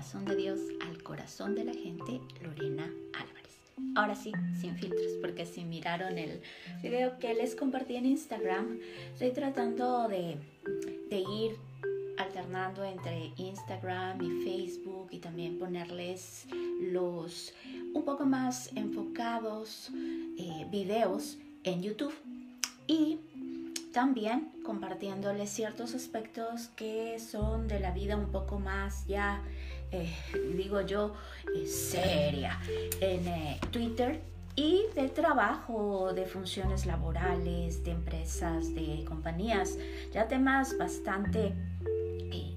corazón de Dios al corazón de la gente, Lorena Álvarez. Ahora sí, sin filtros, porque si miraron el video que les compartí en Instagram, estoy tratando de, de ir alternando entre Instagram y Facebook y también ponerles los un poco más enfocados eh, videos en YouTube y también compartiéndoles ciertos aspectos que son de la vida un poco más ya, eh, digo yo, eh, seria en Twitter y de trabajo, de funciones laborales, de empresas, de compañías, ya temas bastante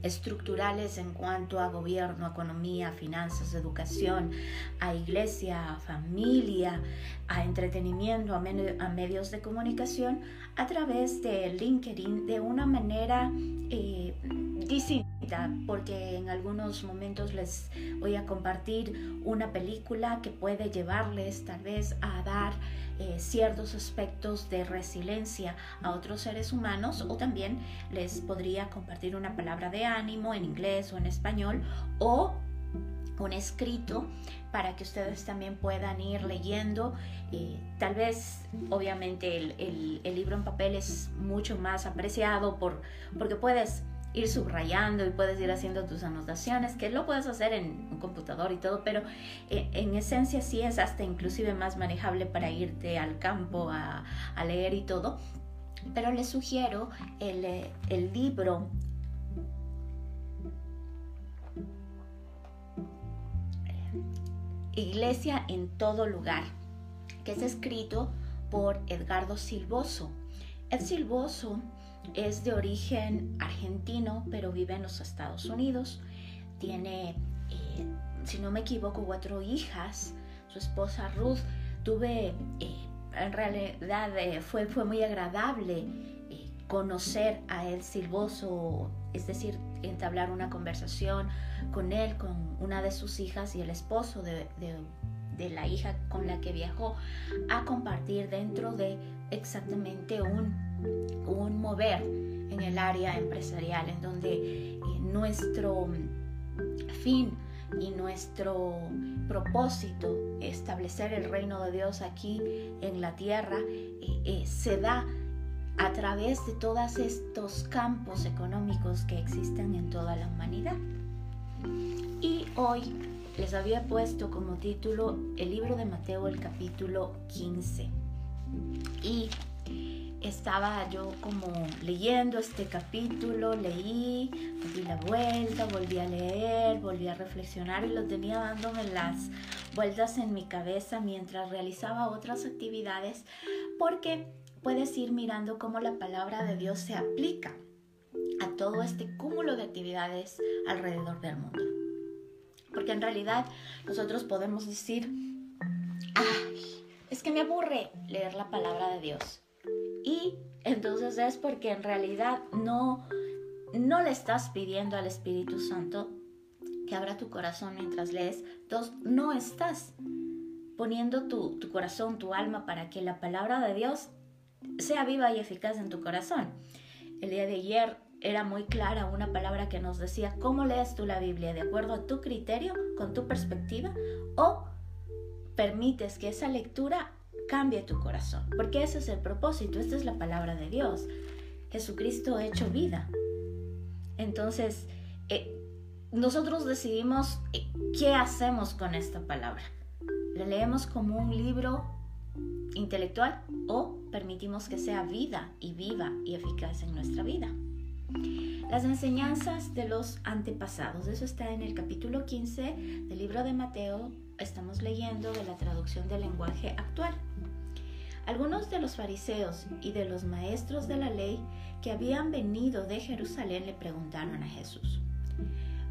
estructurales en cuanto a gobierno, economía, finanzas, educación, a iglesia, a familia, a entretenimiento, a, medios de comunicación a través de LinkedIn de una manera eh, distinta, porque en algunos momentos les voy a compartir una película que puede llevarles tal vez a dar eh, ciertos aspectos de resiliencia a otros seres humanos o también les podría compartir una palabra de ánimo en inglés o en español o un escrito para que ustedes también puedan ir leyendo. Eh, tal vez, obviamente, el, el, libro en papel es mucho más apreciado por, porque puedes ir subrayando y puedes ir haciendo tus anotaciones, que lo puedes hacer en un computador y todo, pero eh, en esencia sí es hasta inclusive más manejable para irte al campo a, leer y todo. Pero les sugiero el, eh, el libro Iglesia en todo lugar, que es escrito por Edgardo Silvoso. Ed Silvoso es de origen argentino, pero vive en los Estados Unidos. Tiene, eh, si no me equivoco, cuatro hijas. Su esposa Ruth. Tuve, eh, en realidad eh, fue, fue muy agradable conocer a él silboso, es decir, entablar una conversación con él, con una de sus hijas y el esposo de, de la hija con la que viajó, a compartir dentro de exactamente un un mover en el área empresarial, en donde eh, nuestro fin y nuestro propósito, establecer el reino de Dios aquí en la tierra, eh, eh, se da a través de todos estos campos económicos que existen en toda la humanidad. Y hoy les había puesto como título el libro de Mateo, el capítulo 15. Y estaba yo como leyendo este capítulo, leí, di la vuelta, volví a leer, volví a reflexionar y lo tenía dándome las vueltas en mi cabeza mientras realizaba otras actividades porque puedes ir mirando cómo la palabra de Dios se aplica a todo este cúmulo de actividades alrededor del mundo. Porque en realidad nosotros podemos decir, es que me aburre leer la palabra de Dios y entonces es porque en realidad no, no le estás pidiendo al Espíritu Santo que abra tu corazón mientras lees. Dos, no estás poniendo tu, tu corazón, tu alma para que la palabra de Dios sea viva y eficaz en tu corazón. El día de ayer era muy clara una palabra que nos decía, ¿cómo lees tú la Biblia? ¿De acuerdo a tu criterio, con tu perspectiva? ¿O permites que esa lectura cambie tu corazón, porque ese es el propósito, esta es la palabra de Dios. Jesucristo ha hecho vida. Entonces, eh, nosotros decidimos eh, qué hacemos con esta palabra. ¿La leemos como un libro intelectual o permitimos que sea vida y viva y eficaz en nuestra vida? Las enseñanzas de los antepasados, eso está en el capítulo 15 del libro de Mateo, estamos leyendo de la traducción del lenguaje actual. Algunos de los fariseos y de los maestros de la ley que habían venido de Jerusalén le preguntaron a Jesús,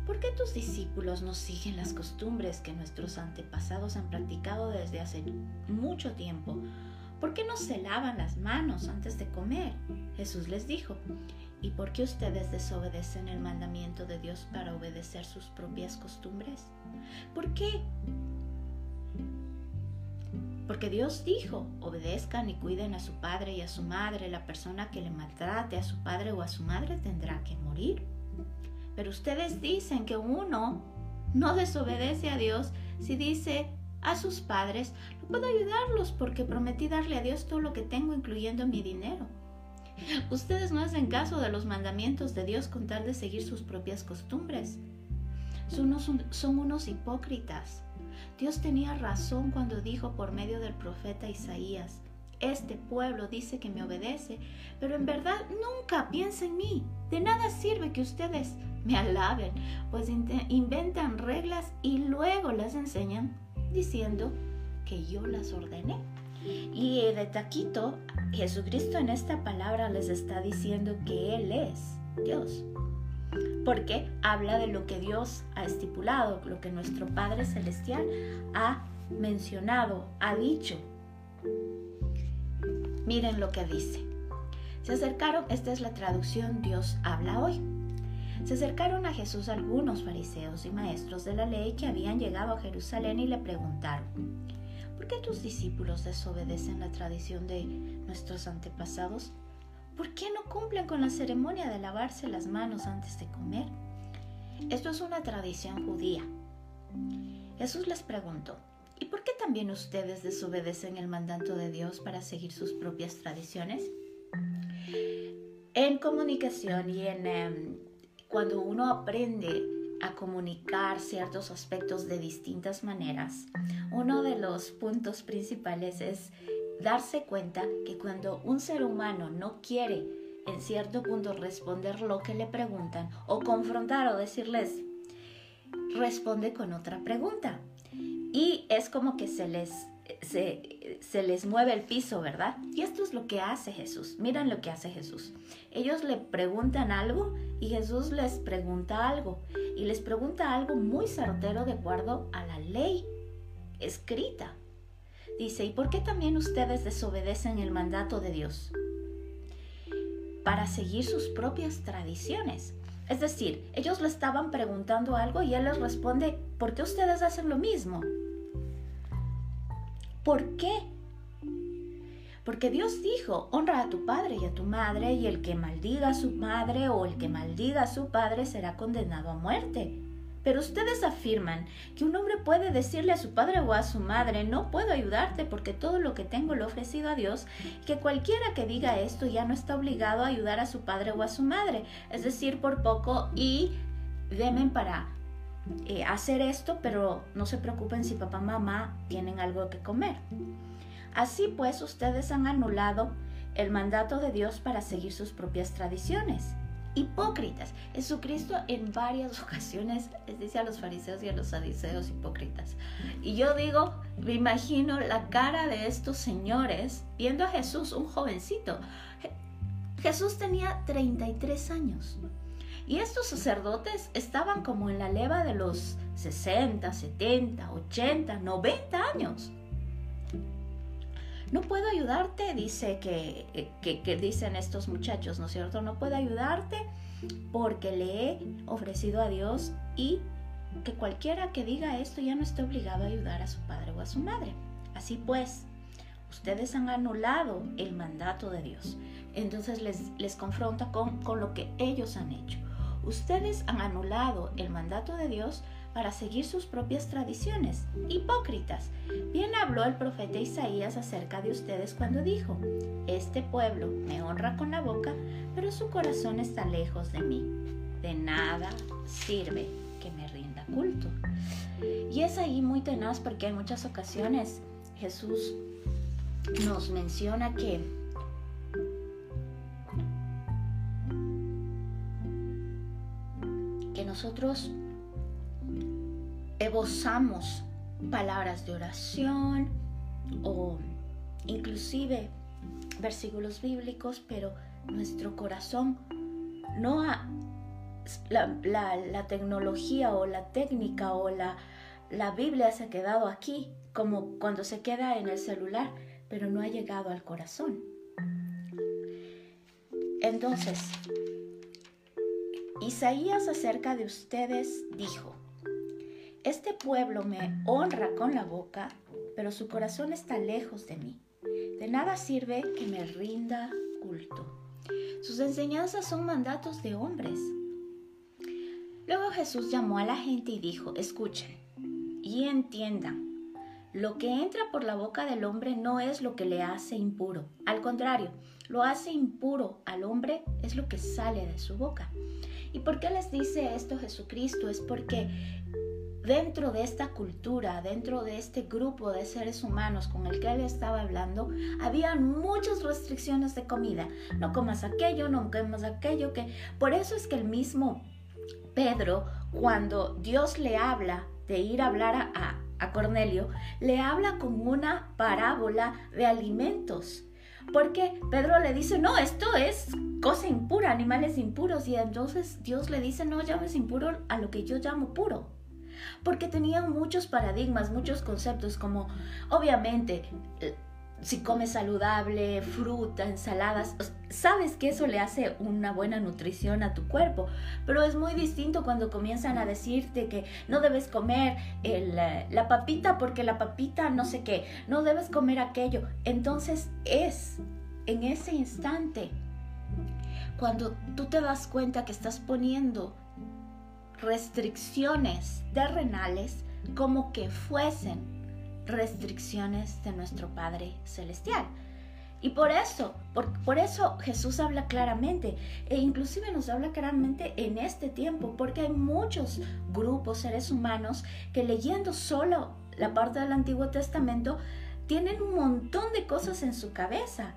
¿por qué tus discípulos no siguen las costumbres que nuestros antepasados han practicado desde hace mucho tiempo? ¿Por qué no se lavan las manos antes de comer? Jesús les dijo, ¿y por qué ustedes desobedecen el mandamiento de Dios para obedecer sus propias costumbres? ¿Por qué porque Dios dijo, obedezcan y cuiden a su padre y a su madre. La persona que le maltrate a su padre o a su madre tendrá que morir. Pero ustedes dicen que uno no desobedece a Dios si dice a sus padres, no puedo ayudarlos porque prometí darle a Dios todo lo que tengo, incluyendo mi dinero. Ustedes no hacen caso de los mandamientos de Dios con tal de seguir sus propias costumbres. Son unos, son unos hipócritas. Dios tenía razón cuando dijo por medio del profeta Isaías, este pueblo dice que me obedece, pero en verdad nunca piensa en mí. De nada sirve que ustedes me alaben, pues inventan reglas y luego las enseñan diciendo que yo las ordené. Y de taquito, Jesucristo en esta palabra les está diciendo que Él es Dios. Porque habla de lo que Dios ha estipulado, lo que nuestro Padre Celestial ha mencionado, ha dicho. Miren lo que dice. Se acercaron, esta es la traducción Dios habla hoy. Se acercaron a Jesús algunos fariseos y maestros de la ley que habían llegado a Jerusalén y le preguntaron, ¿por qué tus discípulos desobedecen la tradición de nuestros antepasados? ¿Por qué no cumplen con la ceremonia de lavarse las manos antes de comer? Esto es una tradición judía. Jesús les preguntó, ¿y por qué también ustedes desobedecen el mandato de Dios para seguir sus propias tradiciones? En comunicación y en... Em, cuando uno aprende a comunicar ciertos aspectos de distintas maneras, uno de los puntos principales es darse cuenta que cuando un ser humano no quiere en cierto punto responder lo que le preguntan o confrontar o decirles, responde con otra pregunta. Y es como que se les se, les mueve el piso, ¿verdad? Y esto es lo que hace Jesús. Miren lo que hace Jesús. Ellos le preguntan algo y Jesús les pregunta algo. Y les pregunta algo muy certero de acuerdo a la ley escrita. Dice, ¿y por qué también ustedes desobedecen el mandato de Dios? Para seguir sus propias tradiciones. Es decir, ellos le estaban preguntando algo y él les responde, ¿por qué ustedes hacen lo mismo? ¿Por qué? Porque Dios dijo, honra a tu padre y a tu madre, y el que maldiga a su madre o el que maldiga a su padre será condenado a muerte. Pero ustedes afirman que un hombre puede decirle a su padre o a su madre, no puedo ayudarte porque todo lo que tengo lo he ofrecido a Dios, que cualquiera que diga esto ya no está obligado a ayudar a su padre o a su madre, es decir, por poco y demen para eh, hacer esto, pero no se preocupen si papá mamá tienen algo que comer. Así pues, ustedes han anulado el mandato de Dios para seguir sus propias tradiciones. Hipócritas. Jesucristo en varias ocasiones les dice a los fariseos y a los saduceos hipócritas. Y yo digo, me imagino la cara de estos señores viendo a Jesús, un jovencito. Jesús tenía 33 años. Y estos sacerdotes estaban como en la leva de los 60, 70, 80, 90 años. No puedo ayudarte, dice que, que, dicen estos muchachos, ¿no es cierto? No puedo ayudarte porque le he ofrecido a Dios y que cualquiera que diga esto ya no está obligado a ayudar a su padre o a su madre. Así pues, ustedes han anulado el mandato de Dios. Entonces les, les confronta con, con lo que ellos han hecho. Ustedes han anulado el mandato de Dios para seguir sus propias tradiciones. Hipócritas. Bien habló el profeta Isaías acerca de ustedes cuando dijo, Este pueblo me honra con la boca, pero su corazón está lejos de mí. De nada sirve que me rinda culto. Y es ahí muy tenaz porque en muchas ocasiones Jesús nos menciona que nosotros evozamos palabras de oración o inclusive versículos bíblicos, pero nuestro corazón no ha, la, tecnología o la técnica o la, la Biblia se ha quedado aquí, como cuando se queda en el celular, pero no ha llegado al corazón. Entonces, Isaías acerca de ustedes dijo, Este pueblo me honra con la boca, pero su corazón está lejos de mí. De nada sirve que me rinda culto. Sus enseñanzas son mandatos de hombres. Luego Jesús llamó a la gente y dijo, escuchen y entiendan, lo que entra por la boca del hombre no es lo que le hace impuro, al contrario, lo hace impuro al hombre es lo que sale de su boca. ¿Y por qué les dice esto Jesucristo? Es porque dentro de esta cultura, dentro de este grupo de seres humanos con el que él estaba hablando, había muchas restricciones de comida. No comas aquello, no comas aquello, que por eso es que el mismo Pedro, cuando Dios le habla de ir a hablar a, a Cornelio, le habla con una parábola de alimentos. Porque Pedro le dice, no, esto es cosa impura, animales impuros. Y entonces Dios le dice, no llames impuro a lo que yo llamo puro porque tenían muchos paradigmas, muchos conceptos, como obviamente eh, si comes saludable, fruta, ensaladas, sabes que eso le hace una buena nutrición a tu cuerpo, pero es muy distinto cuando comienzan a decirte que no debes comer la papita porque la papita no sé qué, no debes comer aquello. Entonces es en ese instante cuando tú te das cuenta que estás poniendo restricciones terrenales como que fuesen restricciones de nuestro Padre Celestial. Y por eso, por, eso Jesús habla claramente, e inclusive nos habla claramente en este tiempo, porque hay muchos grupos, seres humanos, que leyendo solo la parte del Antiguo Testamento, tienen un montón de cosas en su cabeza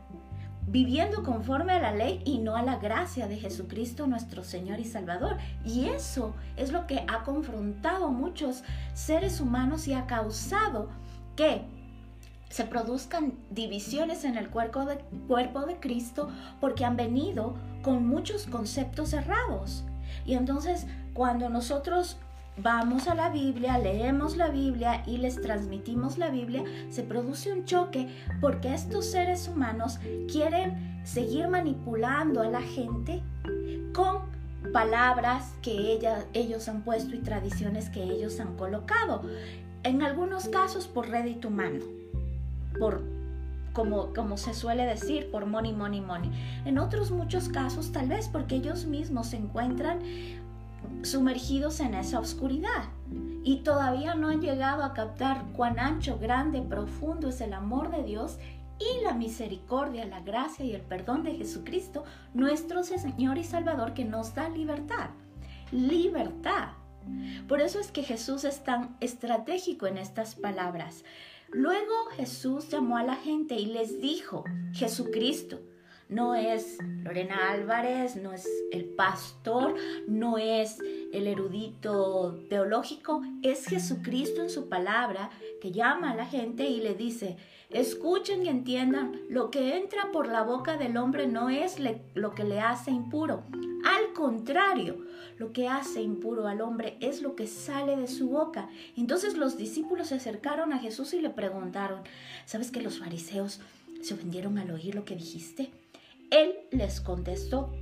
viviendo conforme a la ley y no a la gracia de Jesucristo nuestro Señor y Salvador. Y eso es lo que ha confrontado muchos seres humanos y ha causado que se produzcan divisiones en el cuerpo de, cuerpo de Cristo porque han venido con muchos conceptos errados. Y entonces cuando nosotros vamos a la Biblia, leemos la Biblia y les transmitimos la Biblia, se produce un choque porque estos seres humanos quieren seguir manipulando a la gente con palabras que ellos han puesto y tradiciones que ellos han colocado. En algunos casos por rédito humano, por como, como se suele decir, por money, money, money. En otros muchos casos tal vez porque ellos mismos se encuentran sumergidos en esa oscuridad y todavía no han llegado a captar cuán ancho, grande, profundo es el amor de Dios y la misericordia, la gracia y el perdón de Jesucristo, nuestro Señor y Salvador, que nos da libertad. Libertad. Por eso es que Jesús es tan estratégico en estas palabras. Luego Jesús llamó a la gente y les dijo, Jesucristo, no es Lorena Álvarez, no es el pastor, no es el erudito teológico, es Jesucristo en su palabra que llama a la gente y le dice, escuchen y entiendan, lo que entra por la boca del hombre no es lo que le hace impuro. Al contrario, lo que hace impuro al hombre es lo que sale de su boca. Entonces los discípulos se acercaron a Jesús y le preguntaron, ¿sabes que los fariseos se ofendieron al oír lo que dijiste? Él les contestó,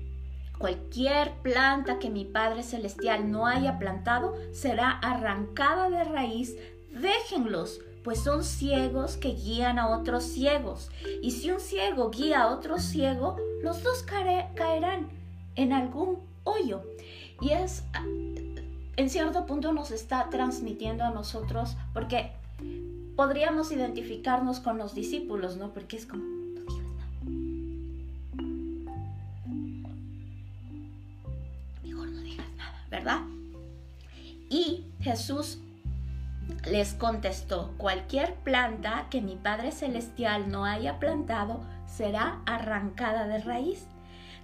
cualquier planta que mi Padre Celestial no haya plantado será arrancada de raíz, déjenlos, pues son ciegos que guían a otros ciegos. Y si un ciego guía a otro ciego, los dos caerán en algún hoyo. Y es, en cierto punto nos está transmitiendo a nosotros, porque podríamos identificarnos con los discípulos, ¿no? Porque es como, ¿verdad? Y Jesús les contestó, cualquier planta que mi Padre Celestial no haya plantado será arrancada de raíz.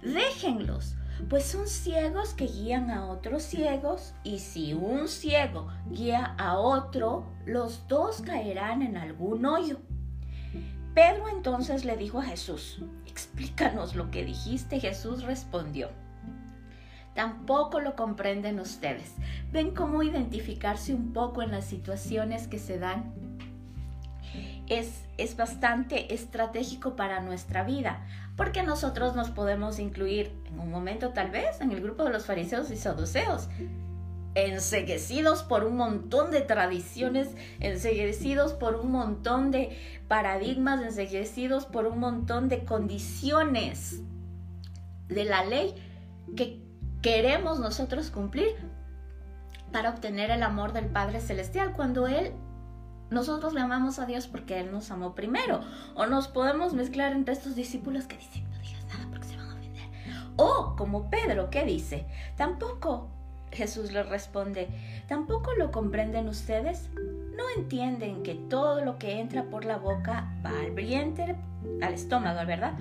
Déjenlos, pues son ciegos que guían a otros ciegos y si un ciego guía a otro, los dos caerán en algún hoyo. Pedro entonces le dijo a Jesús, explícanos lo que dijiste. Jesús respondió, tampoco lo comprenden ustedes. ¿Ven cómo identificarse un poco en las situaciones que se dan? Es, es bastante estratégico para nuestra vida, porque nosotros nos podemos incluir en un momento tal vez en el grupo de los fariseos y saduceos, enseguecidos por un montón de tradiciones, enseguecidos por un montón de paradigmas, enseguecidos por un montón de condiciones de la ley que queremos nosotros cumplir para obtener el amor del Padre Celestial cuando Él nosotros le amamos a Dios porque Él nos amó primero. O nos podemos mezclar entre estos discípulos que dicen, no digas nada porque se van a ofender. O como Pedro que dice, tampoco, Jesús le responde, tampoco lo comprenden ustedes. No entienden que todo lo que entra por la boca va al vientre, al estómago, ¿verdad?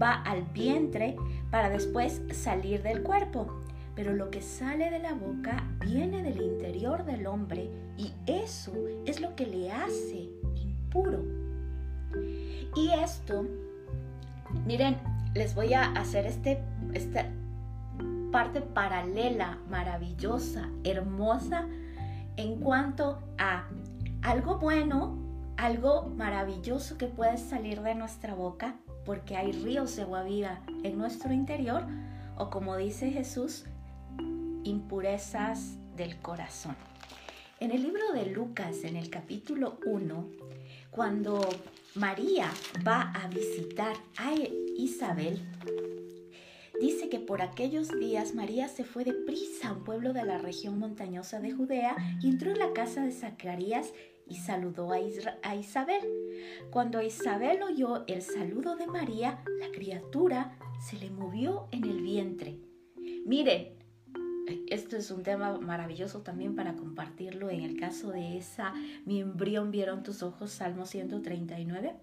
Va al vientre para después salir del cuerpo pero lo que sale de la boca viene del interior del hombre y eso es lo que le hace impuro. Y esto, miren, les voy a hacer este, esta parte paralela, maravillosa, hermosa, en cuanto a algo bueno, algo maravilloso que puede salir de nuestra boca, porque hay ríos de agua en nuestro interior, o como dice Jesús, impurezas del corazón. En el libro de Lucas, en el capítulo 1, cuando María va a visitar a Isabel, dice que por aquellos días María se fue de prisa a un pueblo de la región montañosa de Judea y entró en la casa de Zacarías y saludó a, Isabel. Cuando Isabel oyó el saludo de María, la criatura se le movió en el vientre. Miren, esto es un tema maravilloso también para compartirlo en el caso de esa, mi embrión vieron tus ojos, Salmo 139.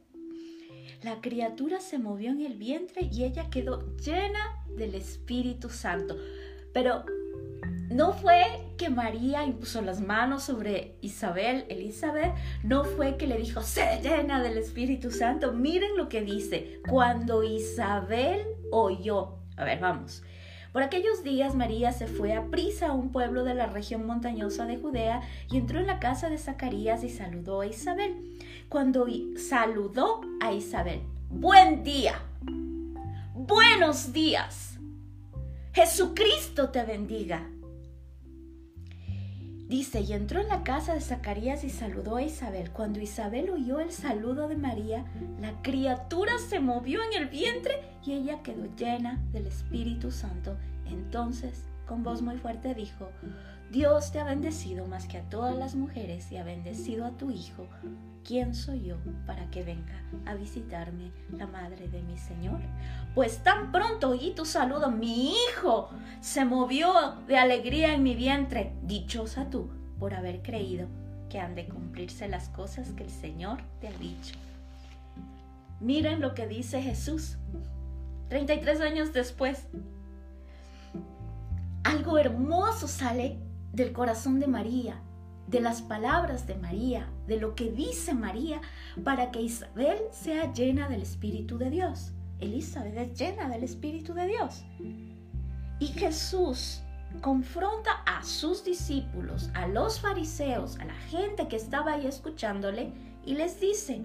La criatura se movió en el vientre y ella quedó llena del Espíritu Santo. Pero no fue que María impuso las manos sobre Isabel, Elizabeth, no fue que le dijo, se llena del Espíritu Santo. Miren lo que dice, cuando Isabel oyó. A ver, vamos. Por aquellos días María se fue a prisa a un pueblo de la región montañosa de Judea y entró en la casa de Zacarías y saludó a Isabel. Cuando saludó a Isabel, buen día, buenos días, Jesucristo te bendiga. Dice, y entró en la casa de Zacarías y saludó a Isabel. Cuando Isabel oyó el saludo de María, la criatura se movió en el vientre y ella quedó llena del Espíritu Santo. Entonces, con voz muy fuerte dijo, Dios te ha bendecido más que a todas las mujeres y ha bendecido a tu Hijo. ¿Quién soy yo para que venga a visitarme la madre de mi Señor? Pues tan pronto oí tu saludo, mi Hijo se movió de alegría en mi vientre. Dichosa tú por haber creído que han de cumplirse las cosas que el Señor te ha dicho. Miren lo que dice Jesús. 33 años después, algo hermoso sale del corazón de María, de las palabras de María, de lo que dice María, para que Isabel sea llena del Espíritu de Dios. Elizabeth es llena del Espíritu de Dios. Y Jesús confronta a sus discípulos, a los fariseos, a la gente que estaba ahí escuchándole, y les dice,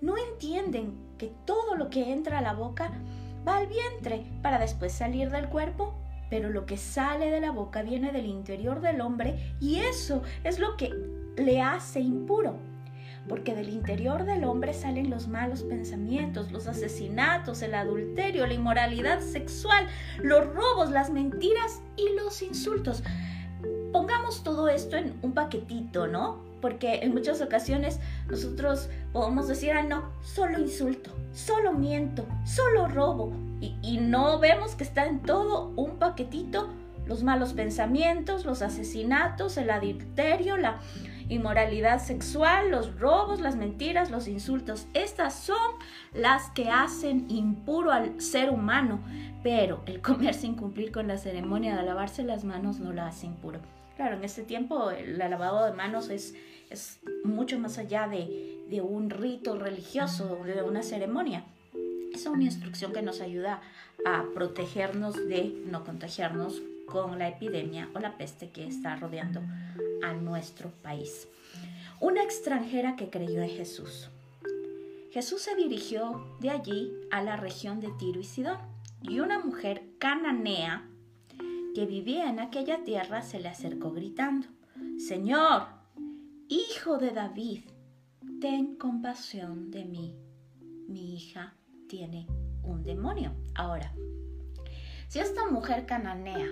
¿no entienden que todo lo que entra a la boca va al vientre para después salir del cuerpo? Pero lo que sale de la boca viene del interior del hombre y eso es lo que le hace impuro. Porque del interior del hombre salen los malos pensamientos, los asesinatos, el adulterio, la inmoralidad sexual, los robos, las mentiras y los insultos. Pongamos todo esto en un paquetito, ¿no? Porque en muchas ocasiones nosotros podemos decir, ah, no, solo insulto, solo miento, solo robo, y, no vemos que está en todo un paquetito los malos pensamientos, los asesinatos, el adulterio, la inmoralidad sexual, los robos, las mentiras, los insultos. Estas son las que hacen impuro al ser humano, pero el comer sin cumplir con la ceremonia de lavarse las manos no la hace impuro. Claro, en este tiempo el lavado de manos es, es mucho más allá de, de un rito religioso, de una ceremonia es una instrucción que nos ayuda a protegernos de no contagiarnos con la epidemia o la peste que está rodeando a nuestro país. Una extranjera que creyó en Jesús. Jesús se dirigió de allí a la región de Tiro y Sidón y una mujer cananea que vivía en aquella tierra se le acercó gritando, Señor, hijo de David, ten compasión de mí. Mi hija tiene un demonio. Ahora, si esta mujer cananea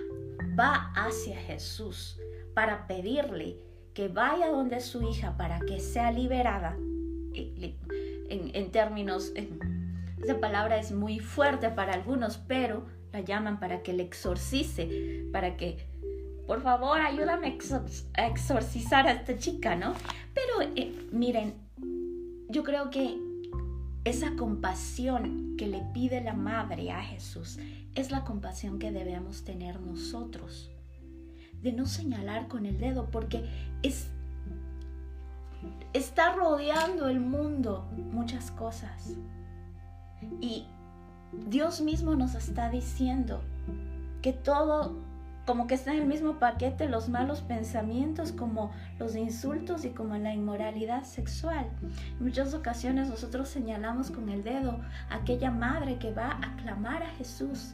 va hacia Jesús para pedirle que vaya donde su hija para que sea liberada, en, términos, esa palabra es muy fuerte para algunos, pero la llaman para que le exorcice, para que, por favor, ayúdame a exorcizar a esta chica, ¿no? Pero eh, miren, yo creo que esa compasión que le pide la madre a Jesús es la compasión que debemos tener nosotros. De no señalar con el dedo, porque es, está rodeando el mundo muchas cosas. Y Dios mismo nos está diciendo que todo como que está en el mismo paquete los malos pensamientos como los insultos y como la inmoralidad sexual. En muchas ocasiones nosotros señalamos con el dedo a aquella madre que va a clamar a Jesús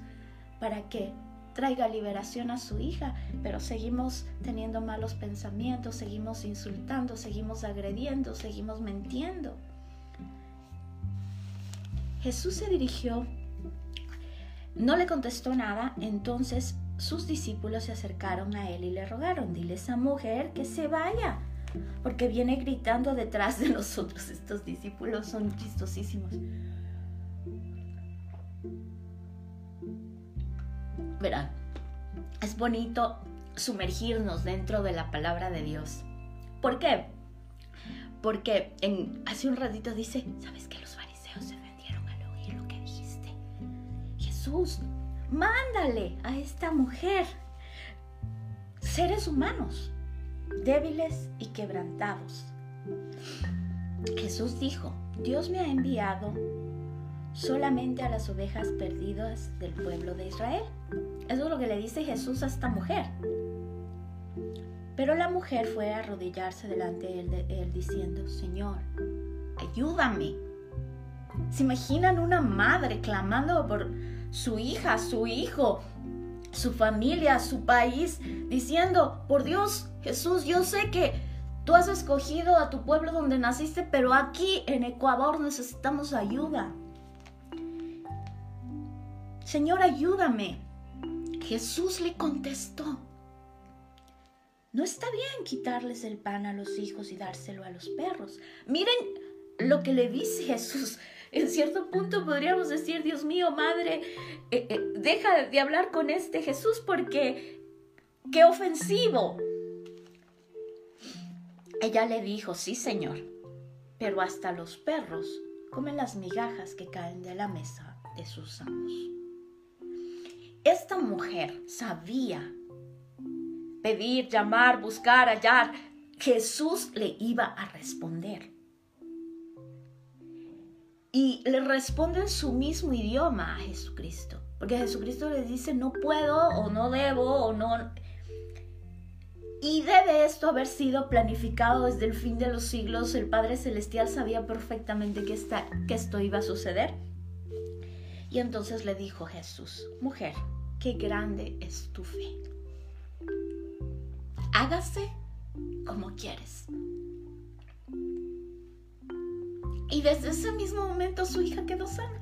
para que traiga liberación a su hija, pero seguimos teniendo malos pensamientos, seguimos insultando, seguimos agrediendo, seguimos mintiendo. Jesús se dirigió, no le contestó nada, entonces sus discípulos se acercaron a él y le rogaron, dile a esa mujer que se vaya, porque viene gritando detrás de nosotros. Estos discípulos son chistosísimos. Verán, es bonito sumergirnos dentro de la palabra de Dios. ¿Por qué? Porque en, hace un ratito dice, ¿sabes que Jesús, mándale a esta mujer seres humanos, débiles y quebrantados. Jesús dijo, Dios me ha enviado solamente a las ovejas perdidas del pueblo de Israel. Eso es lo que le dice Jesús a esta mujer. Pero la mujer fue a arrodillarse delante de él, diciendo, Señor, ayúdame. ¿Se imaginan una madre clamando por su hija, su hijo, su familia, su país, diciendo, por Dios, Jesús, yo sé que tú has escogido a tu pueblo donde naciste, pero aquí en Ecuador necesitamos ayuda. Señor, ayúdame. Jesús le contestó, no está bien quitarles el pan a los hijos y dárselo a los perros. Miren lo que le dice Jesús en cierto punto podríamos decir, Dios mío, madre, eh, eh, deja de hablar con este Jesús porque qué ofensivo. Ella le dijo, sí, Señor, pero hasta los perros comen las migajas que caen de la mesa de sus amos. Esta mujer sabía pedir, llamar, buscar, hallar. Jesús le iba a responder y le responde en su mismo idioma a Jesucristo. Porque Jesucristo le dice, no puedo o no debo o no... Y debe esto haber sido planificado desde el fin de los siglos. El Padre Celestial sabía perfectamente que, que esto iba a suceder. Y entonces le dijo Jesús, mujer, qué grande es tu fe. Hágase como quieres. Y desde ese mismo momento su hija quedó sana.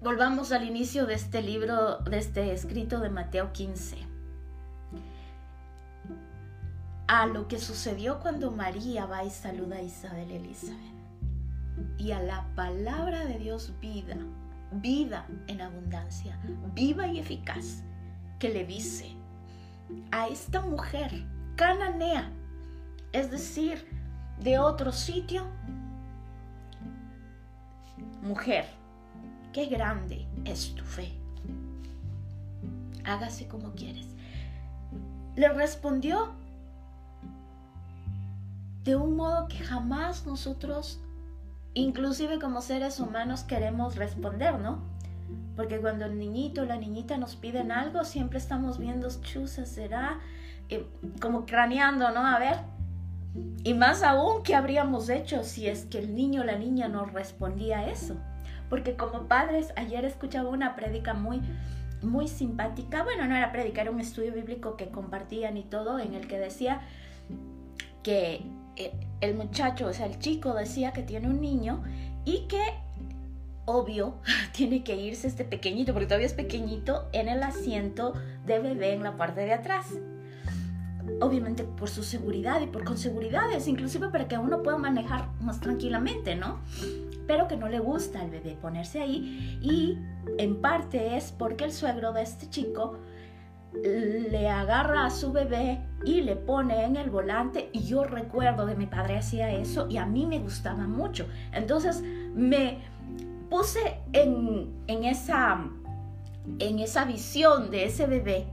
Volvamos al inicio de este libro, de este escrito de Mateo 15. A lo que sucedió cuando María va y saluda a Isabel y Elizabeth. Y a la palabra de Dios vida, vida en abundancia, viva y eficaz, que le dice a esta mujer cananea, es decir, de otro sitio. Mujer, qué grande es tu fe. Hágase como quieres. Le respondió de un modo que jamás nosotros, inclusive como seres humanos, queremos responder, ¿no? Porque cuando el niñito o la niñita nos piden algo, siempre estamos viendo chuzas, será eh, como craneando, ¿no? A ver, y más aún, ¿qué habríamos hecho si es que el niño o la niña nos respondía a eso? Porque como padres, ayer escuchaba una prédica muy, muy simpática. Bueno, no era prédica, era un estudio bíblico que compartían y todo, en el que decía que eh, el muchacho, o sea, el chico decía que tiene un niño y que obvio, tiene que irse este pequeñito, porque todavía es pequeñito, en el asiento de bebé en la parte de atrás. Obviamente por su seguridad y por con seguridades, inclusive para que uno pueda manejar más tranquilamente, ¿no? Pero que no le gusta al bebé ponerse ahí y en parte es porque el suegro de este chico le agarra a su bebé y le pone en el volante y yo recuerdo de mi padre hacía eso y a mí me gustaba mucho. Entonces me puse en, esa, en esa visión de ese bebé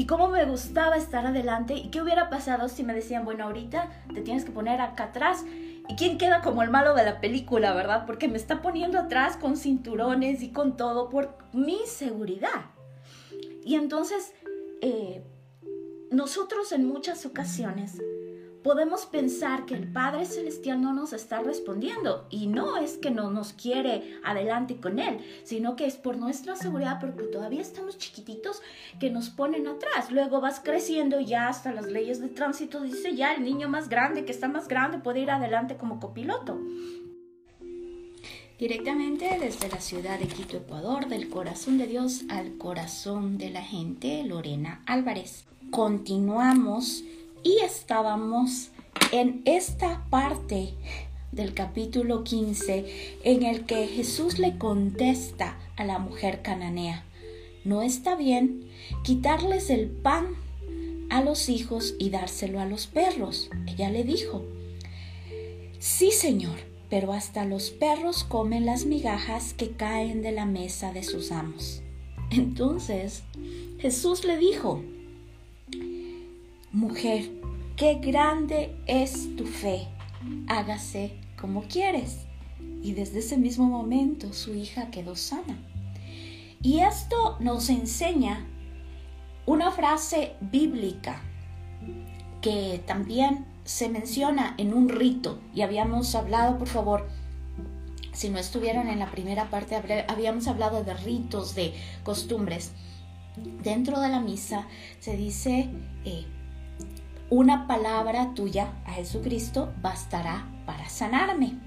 y cómo me gustaba estar adelante y qué hubiera pasado si me decían, bueno, ahorita te tienes que poner acá atrás. ¿Y quién queda como el malo de la película, verdad? Porque me está poniendo atrás con cinturones y con todo por mi seguridad. Y entonces, eh, nosotros en muchas ocasiones podemos pensar que el Padre Celestial no nos está respondiendo y no es que no nos quiere adelante con Él, sino que es por nuestra seguridad porque todavía estamos chiquititos que nos ponen atrás. Luego vas creciendo ya hasta las leyes de tránsito dice ya el niño más grande que está más grande puede ir adelante como copiloto. Directamente desde la ciudad de Quito, Ecuador, del corazón de Dios al corazón de la gente, Lorena Álvarez. Continuamos y estábamos en esta parte del capítulo 15 en el que Jesús le contesta a la mujer cananea, no está bien quitarles el pan a los hijos y dárselo a los perros. Ella le dijo, sí señor, pero hasta los perros comen las migajas que caen de la mesa de sus amos. Entonces Jesús le dijo, Mujer, qué grande es tu fe, hágase como quieres. Y desde ese mismo momento su hija quedó sana. Y esto nos enseña una frase bíblica que también se menciona en un rito. Y habíamos hablado, por favor, si no estuvieron en la primera parte, habíamos hablado de ritos, de costumbres. Dentro de la misa se dice, eh, una palabra tuya a Jesucristo bastará para sanarme.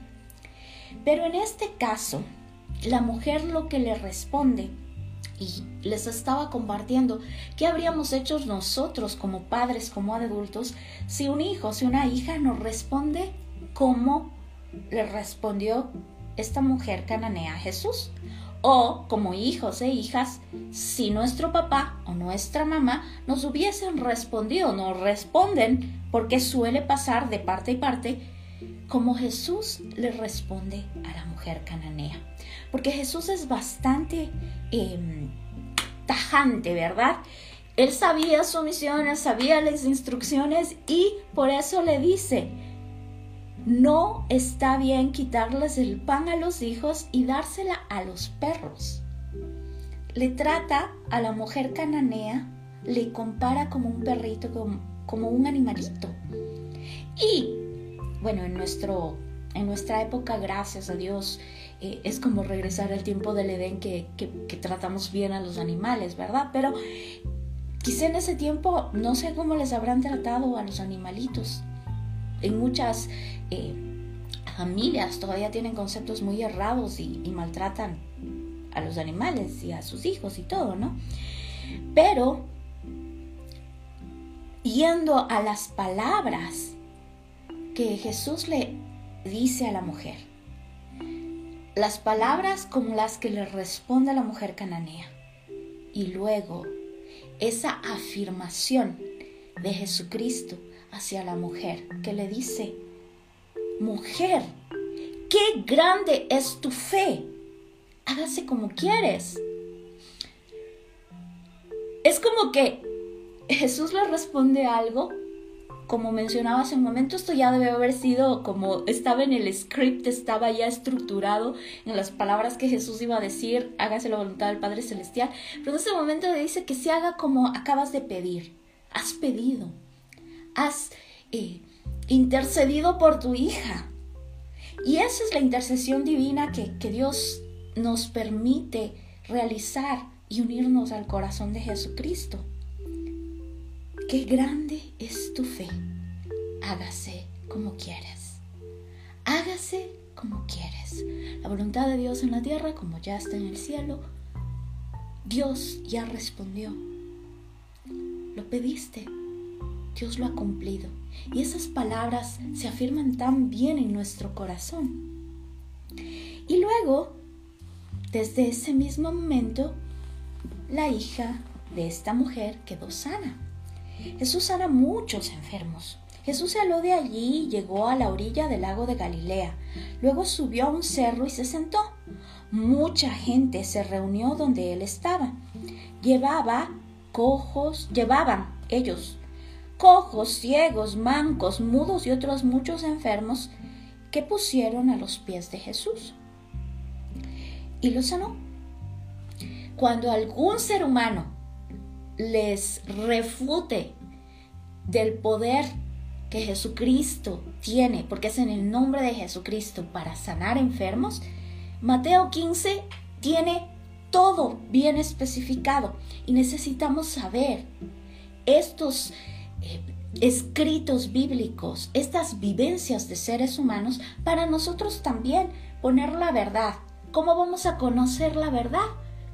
Pero en este caso, la mujer lo que le responde y les estaba compartiendo qué habríamos hecho nosotros como padres, como adultos, si un hijo, si una hija nos responde como le respondió esta mujer cananea a Jesús o como hijos e hijas, si nuestro papá o nuestra mamá nos hubiesen respondido, nos responden, porque suele pasar de parte y parte, como Jesús le responde a la mujer cananea. Porque Jesús es bastante em, tajante, ¿verdad? Él sabía su misión, él sabía las instrucciones y por eso le dice, no está bien quitarles el pan a los hijos y dársela a los perros. Le trata a la mujer cananea, le compara como un perrito, como, un animalito. Y bueno, en, nuestro, en nuestra época, gracias a Dios, eh, es como regresar al tiempo del Edén que, que, tratamos bien a los animales, ¿verdad? Pero quizá en ese tiempo no sé cómo les habrán tratado a los animalitos. En muchas eh, familias todavía tienen conceptos muy errados y, y maltratan a los animales y a sus hijos y todo, ¿no? Pero yendo a las palabras que Jesús le dice a la mujer, las palabras como las que le responde a la mujer cananea, y luego esa afirmación de Jesucristo hacia la mujer que le dice, mujer, qué grande es tu fe. Hágase como quieres. Es como que Jesús le responde algo, como mencionaba hace un momento, esto ya debe haber sido como estaba en el script, estaba ya estructurado en las palabras que Jesús iba a decir, hágase la voluntad del Padre Celestial, pero en ese momento le dice que se haga como acabas de pedir, has pedido, has eh, intercedido por tu hija. Y esa es la intercesión divina que, que Dios nos permite realizar y unirnos al corazón de Jesucristo. Qué grande es tu fe. Hágase como quieres. Hágase como quieres. la voluntad de Dios en la tierra como ya está en el cielo. Dios ya respondió. Lo pediste, Dios lo ha cumplido. Y esas palabras se afirman tan bien en nuestro corazón. Y luego, desde ese mismo momento, la hija de esta mujer quedó sana. Jesús sana muchos enfermos. Jesús salió de allí y llegó a la orilla del lago de Galilea. Luego subió a un cerro y se sentó. Mucha gente se reunió donde él estaba. Llevaba cojos, llevaban ellos cojos, ciegos, mancos, mudos y otros muchos enfermos que pusieron a los pies de Jesús. Y los sanó. Cuando algún ser humano les refute del poder que Jesucristo tiene, porque es en el nombre de Jesucristo para sanar enfermos, Mateo 15 tiene todo bien especificado y necesitamos saber estos escritos bíblicos, estas vivencias de seres humanos, para nosotros también poner la verdad. ¿Cómo vamos a conocer la verdad?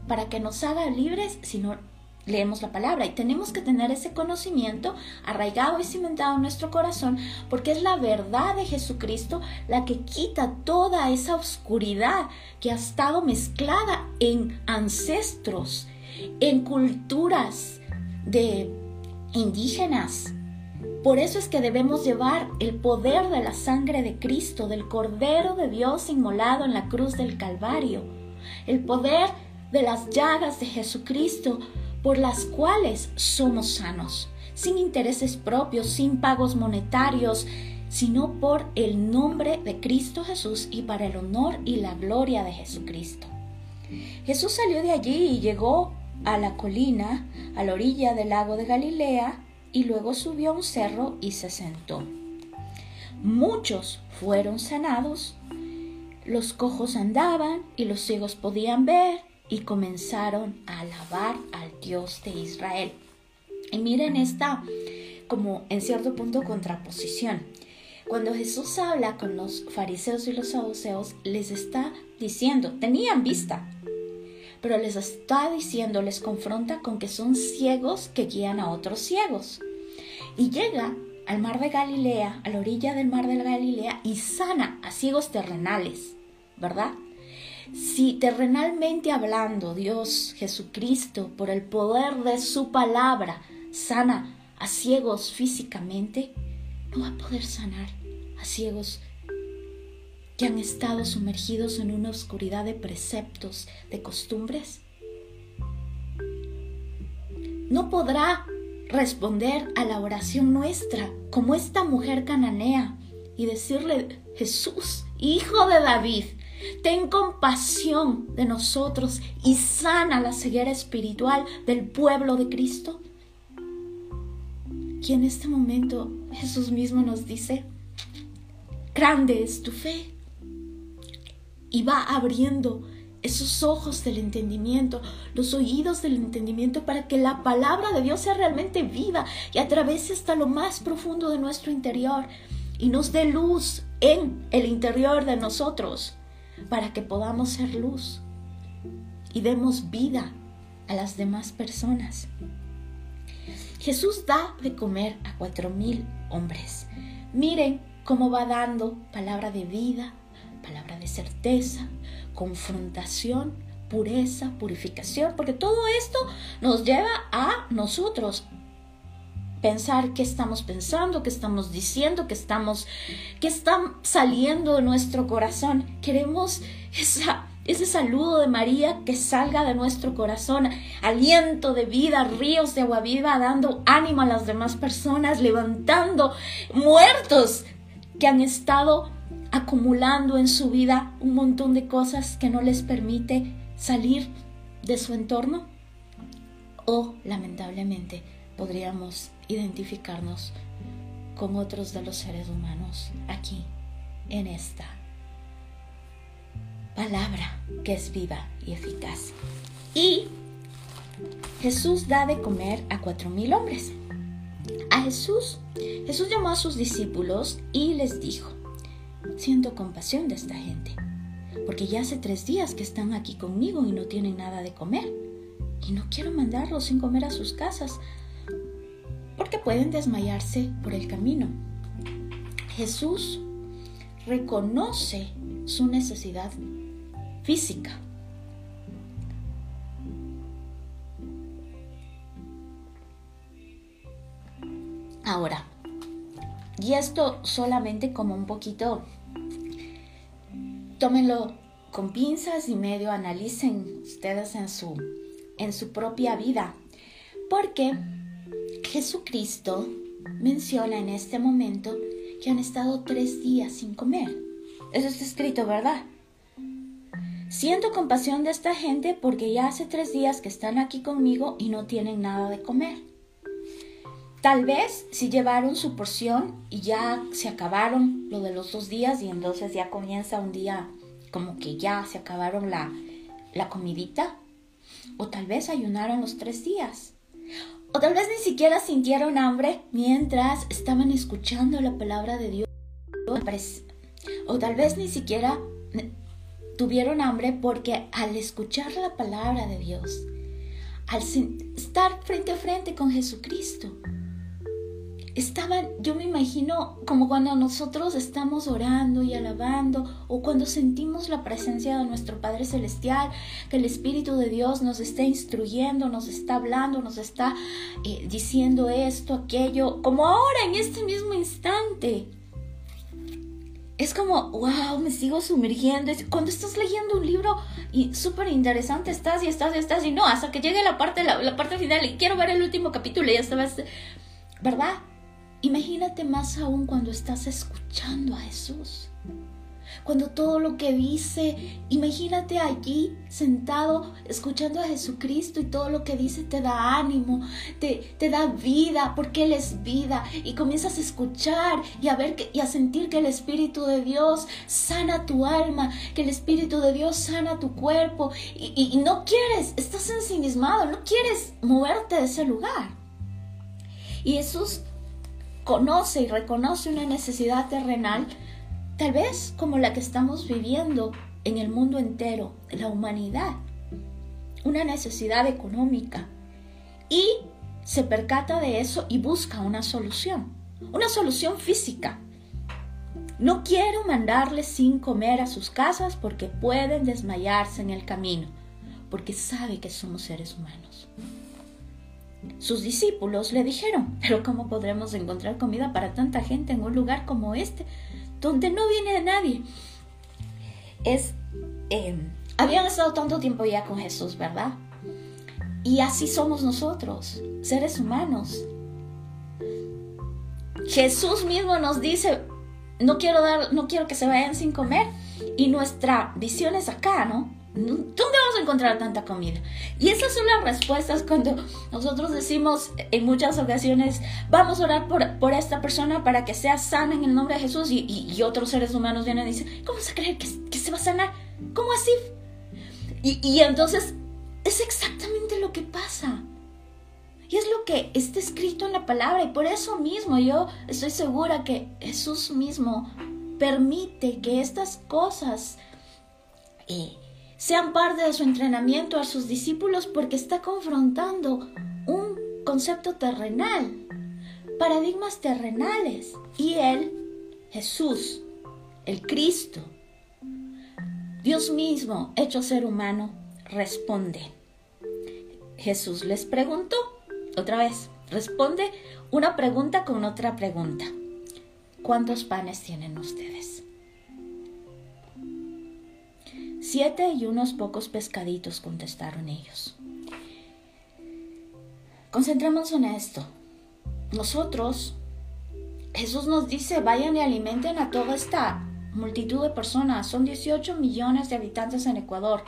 Para que nos haga libres si no leemos la palabra. Y tenemos que tener ese conocimiento arraigado y cimentado en nuestro corazón, porque es la verdad de Jesucristo la que quita toda esa oscuridad que ha estado mezclada en ancestros, en culturas de indígenas. Por eso es que debemos llevar el poder de la sangre de Cristo, del Cordero de Dios inmolado en la cruz del Calvario, el poder de las llagas de Jesucristo por las cuales somos sanos, sin intereses propios, sin pagos monetarios, sino por el nombre de Cristo Jesús y para el honor y la gloria de Jesucristo. Jesús salió de allí y llegó a la colina, a la orilla del lago de Galilea, y luego subió a un cerro y se sentó. Muchos fueron sanados, los cojos andaban y los ciegos podían ver y comenzaron a alabar al Dios de Israel. Y miren esta como en cierto punto contraposición. Cuando Jesús habla con los fariseos y los saduceos, les está diciendo, tenían vista, pero les está diciendo, les confronta con que son ciegos que guían a otros ciegos. Y llega al mar de Galilea, a la orilla del mar de Galilea, y sana a ciegos terrenales, ¿verdad? Si terrenalmente hablando Dios Jesucristo, por el poder de su palabra, sana a ciegos físicamente, no va a poder sanar a ciegos que han estado sumergidos en una oscuridad de preceptos, de costumbres? No podrá responder a la oración nuestra como esta mujer cananea y decirle, Jesús, hijo de David, ten compasión de nosotros y sana la ceguera espiritual del pueblo de Cristo. Y en este momento Jesús mismo nos dice, grande es tu fe y va abriendo esos ojos del entendimiento, los oídos del entendimiento, para que la palabra de Dios sea realmente viva y atravese hasta lo más profundo de nuestro interior y nos dé luz en el interior de nosotros, para que podamos ser luz y demos vida a las demás personas. Jesús da de comer a cuatro mil hombres. Miren cómo va dando palabra de vida, palabra de certeza, confrontación, pureza, purificación, porque todo esto nos lleva a nosotros pensar qué estamos pensando, qué estamos diciendo, qué estamos, qué está saliendo de nuestro corazón. Queremos ese saludo de María que salga de nuestro corazón, aliento de vida, ríos de agua viva, dando ánimo a las demás personas, levantando muertos que han estado acumulando en su vida un montón de cosas que no les permite salir de su entorno? O, lamentablemente, podríamos identificarnos con otros de los seres humanos aquí, en esta palabra que es viva y eficaz. Y Jesús da de comer a cuatro mil hombres. A Jesús, Jesús llamó a sus discípulos y les dijo, siento compasión de esta gente, porque ya hace tres días que están aquí conmigo y no tienen nada de comer. Y no quiero mandarlos sin comer a sus casas, porque pueden desmayarse por el camino. Jesús reconoce su necesidad física. Ahora, y esto solamente como un poquito, tómenlo con pinzas y medio, analicen ustedes en su, en su propia vida, porque Jesucristo menciona en este momento que han estado tres días sin comer. Eso está escrito, ¿verdad? Siento compasión de esta gente porque ya hace tres días que están aquí conmigo y no tienen nada de comer. Tal vez si llevaron su porción y ya se acabaron lo de los dos días y entonces ya comienza un día como que ya se acabaron la, la comidita. O tal vez ayunaron los tres días. O tal vez ni siquiera sintieron hambre mientras estaban escuchando la palabra de Dios. O tal vez ni siquiera tuvieron hambre porque al escuchar la palabra de Dios, al estar frente a frente con Jesucristo, estaban, yo me imagino como cuando nosotros estamos orando y alabando o cuando sentimos la presencia de nuestro Padre Celestial, que el Espíritu de Dios nos está instruyendo, nos está hablando, nos está eh, diciendo esto, aquello, como ahora en este mismo instante. Es como, wow, me sigo sumergiendo. Cuando estás leyendo un libro y súper interesante, estás y estás y estás y no, hasta que llegue la parte, la, parte final y quiero ver el último capítulo y ya estabas, ¿verdad? Imagínate más aún cuando estás escuchando a Jesús. Cuando todo lo que dice, imagínate allí sentado escuchando a Jesucristo y todo lo que dice te da ánimo, te, te da vida, porque Él es vida. Y comienzas a escuchar y a ver y a sentir que el Espíritu de Dios sana tu alma, que el Espíritu de Dios sana tu cuerpo. Y, y, y no quieres, estás ensimismado, no quieres moverte de ese lugar. Y Jesús conoce y reconoce una necesidad terrenal, tal vez como la que estamos viviendo en el mundo entero, la humanidad, una necesidad económica, y se percata de eso y busca una solución, una solución física. No quiero mandarles sin comer a sus casas porque pueden desmayarse en el camino, porque sabe que somos seres humanos. Sus discípulos le dijeron, pero ¿cómo podremos encontrar comida para tanta gente en un lugar como este, donde no viene nadie? Es, em, habían estado tanto tiempo ya con Jesús, ¿verdad? Y así somos nosotros, seres humanos. Jesús mismo nos dice, no quiero dar, no quiero que se vayan sin comer. Y nuestra visión es acá, ¿no? ¿Dónde vamos a encontrar tanta comida? Y esas son las respuestas cuando nosotros decimos en muchas ocasiones, vamos a orar por, por esta persona para que sea sana en el nombre de Jesús y, y, otros seres humanos vienen y dicen, ¿cómo se cree que, que se va a sanar? ¿Cómo así? Y, y entonces es exactamente lo que pasa. Y es lo que está escrito en la palabra y por eso mismo yo estoy segura que Jesús mismo permite que estas cosas... Eh, sean parte de su entrenamiento a sus discípulos porque está confrontando un concepto terrenal, paradigmas terrenales. Y Él, Jesús, el Cristo, Dios mismo, hecho ser humano, responde. Jesús les preguntó, otra vez, responde una pregunta con otra pregunta. ¿Cuántos panes tienen ustedes? Siete y unos pocos pescaditos, contestaron ellos. Concentrémonos en esto. Nosotros, Jesús nos dice, vayan y alimenten a toda esta multitud de personas. Son 18 millones de habitantes en Ecuador.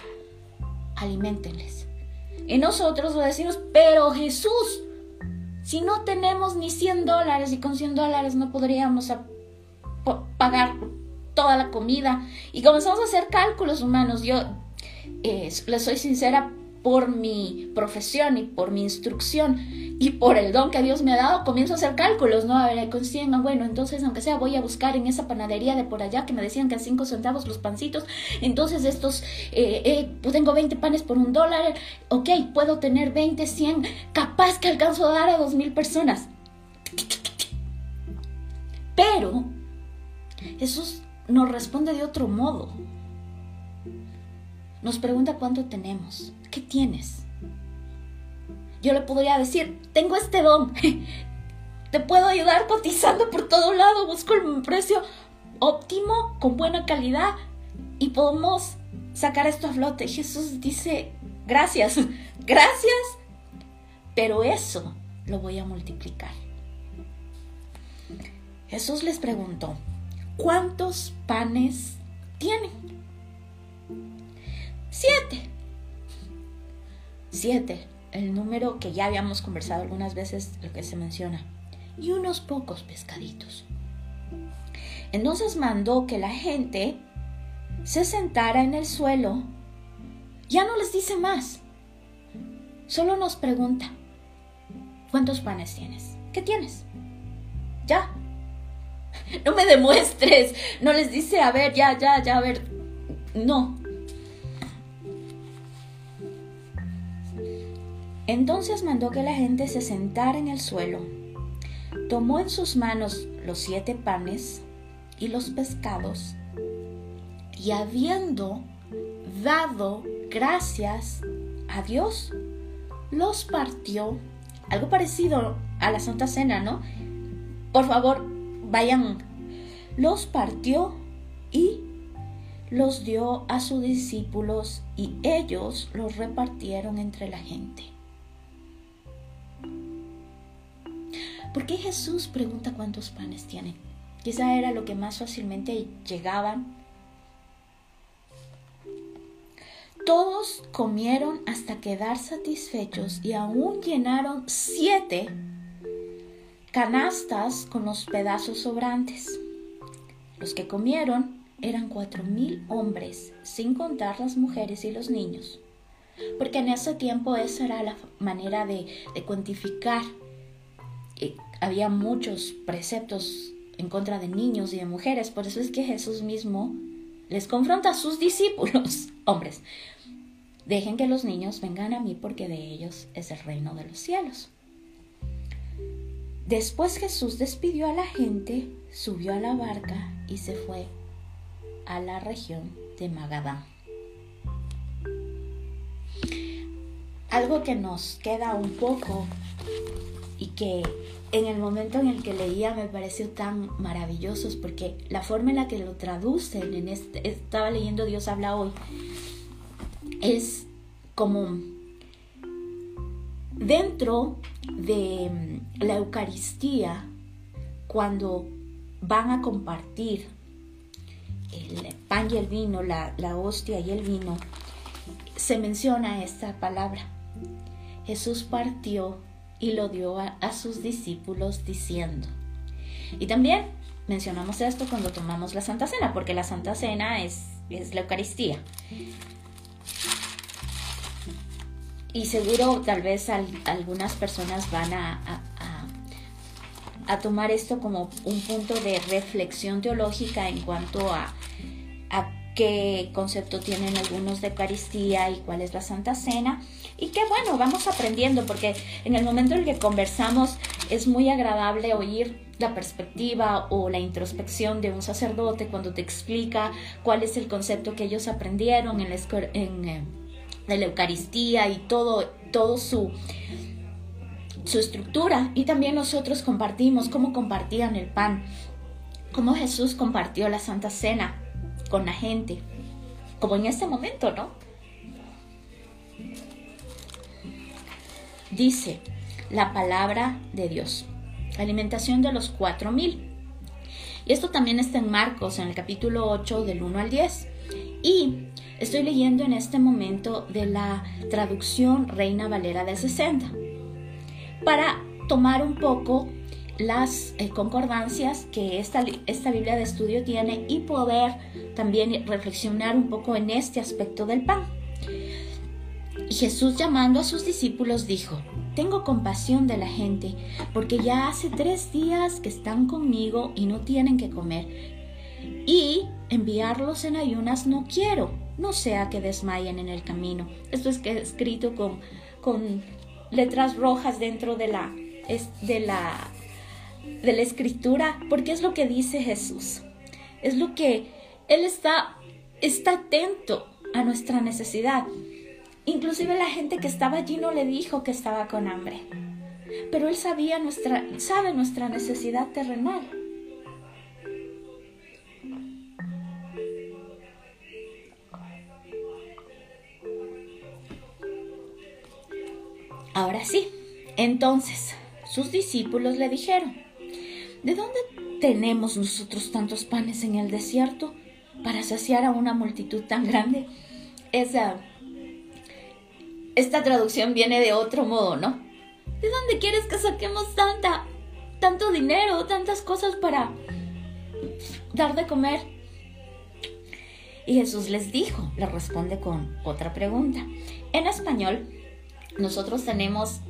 Aliméntenles. Y nosotros lo decimos, pero Jesús, si no tenemos ni 100 dólares y con 100 dólares no podríamos pagar toda la comida y comenzamos a hacer cálculos humanos. Yo eh, les soy sincera por mi profesión y por mi instrucción. y por el don que Dios me ha dado comienzo a hacer cálculos, ¿no? A ver, con 100, bueno, entonces aunque sea voy a buscar en esa panadería de por allá que me decían que a 5 centavos los pancitos, entonces estos, eh, eh, pues tengo 20 panes por un dólar, ok, puedo tener 20, 100, capaz que alcanzo a dar a 2 mil personas. Pero Jesús nos responde de otro modo. Nos pregunta cuánto tenemos, qué tienes. Yo le podría decir, tengo este don, te puedo ayudar cotizando por todo lado, busco el precio óptimo, con buena calidad y podemos sacar esto a flote. Jesús dice, gracias, gracias, pero eso lo voy a multiplicar. Jesús les preguntó, ¿cuántos panes tienen? Siete. Siete el número que ya habíamos conversado algunas veces, lo que se menciona, y unos pocos pescaditos. Entonces mandó que la gente se sentara en el suelo. Ya no les dice más. Solo nos pregunta, ¿cuántos panes tienes? ¿Qué tienes? Ya. No me demuestres. No les dice, a ver, ya, ya, ya, a ver. No, Entonces mandó que la gente se sentara en el suelo. Tomó en sus manos los siete panes y los pescados y habiendo dado gracias a Dios, los partió. Algo parecido a la Santa Cena, ¿no? Por favor, vayan. Los partió y los dio a sus discípulos y ellos los repartieron entre la gente. ¿Por qué Jesús pregunta cuántos panes tienen? Quizá era lo que más fácilmente llegaban. Todos comieron hasta quedar satisfechos y aún llenaron siete canastas con los pedazos sobrantes. Los que comieron eran cuatro mil hombres, sin contar las mujeres y los niños. Porque en ese tiempo esa era la manera de, cuantificar había muchos preceptos en contra de niños y de mujeres. Por eso es que Jesús mismo les confronta a sus discípulos, hombres. Dejen que los niños vengan a mí porque de ellos es el reino de los cielos. Después Jesús despidió a la gente, subió a la barca y se fue a la región de Magadán. Algo que nos queda un poco y que en el momento en el que leía me pareció tan maravilloso porque la forma en la que lo traducen, en este, estaba leyendo Dios habla hoy, es como dentro de mm, la Eucaristía, cuando van a compartir el pan y el vino, la, la hostia y el vino, se menciona esta palabra. Jesús partió y lo dio a, sus discípulos diciendo. Y también mencionamos esto cuando tomamos la Santa Cena, porque la Santa Cena es, es la Eucaristía. Y seguro tal vez algunas personas van a, a, tomar esto como un punto de reflexión teológica en cuanto a, qué concepto tienen algunos de Eucaristía y cuál es la Santa Cena. Y qué bueno, vamos aprendiendo, porque en el momento en el que conversamos es muy agradable oír la perspectiva o la introspección de un sacerdote cuando te explica cuál es el concepto que ellos aprendieron en la, en, eh, la Eucaristía y todo, todo su, su estructura. Y también nosotros compartimos cómo compartían el pan, cómo Jesús compartió la Santa Cena con la gente, como en este momento, ¿no? dice la palabra de Dios. Alimentación de los cuatro mil. Y esto también está en Marcos, en el capítulo 8, del 1 al 10. Y estoy leyendo en este momento de la traducción Reina Valera de 60. Para tomar un poco las eh, concordancias que esta, esta Biblia de estudio tiene y poder también reflexionar un poco en este aspecto del pan. Jesús llamando a sus discípulos dijo, tengo compasión de la gente, porque ya hace tres días que están conmigo y no tienen que comer. Y enviarlos en ayunas no quiero, no sea que desmayen en el camino. Esto es escrito con, con letras rojas dentro de la, de la, de la escritura, porque es lo que dice Jesús. Es lo que Él está, está atento a nuestra necesidad. Inclusive la gente que estaba allí no le dijo que estaba con hambre. Pero él sabía nuestra, sabe nuestra necesidad terrenal. Ahora sí, entonces sus discípulos le dijeron, ¿de dónde tenemos nosotros tantos panes en el desierto para saciar a una multitud tan grande? Esa esta traducción viene de otro modo, ¿no? ¿De dónde quieres que saquemos tanta, tanto dinero, tantas cosas para dar de comer? Y Jesús les dijo, le responde con otra pregunta. En español, nosotros tenemos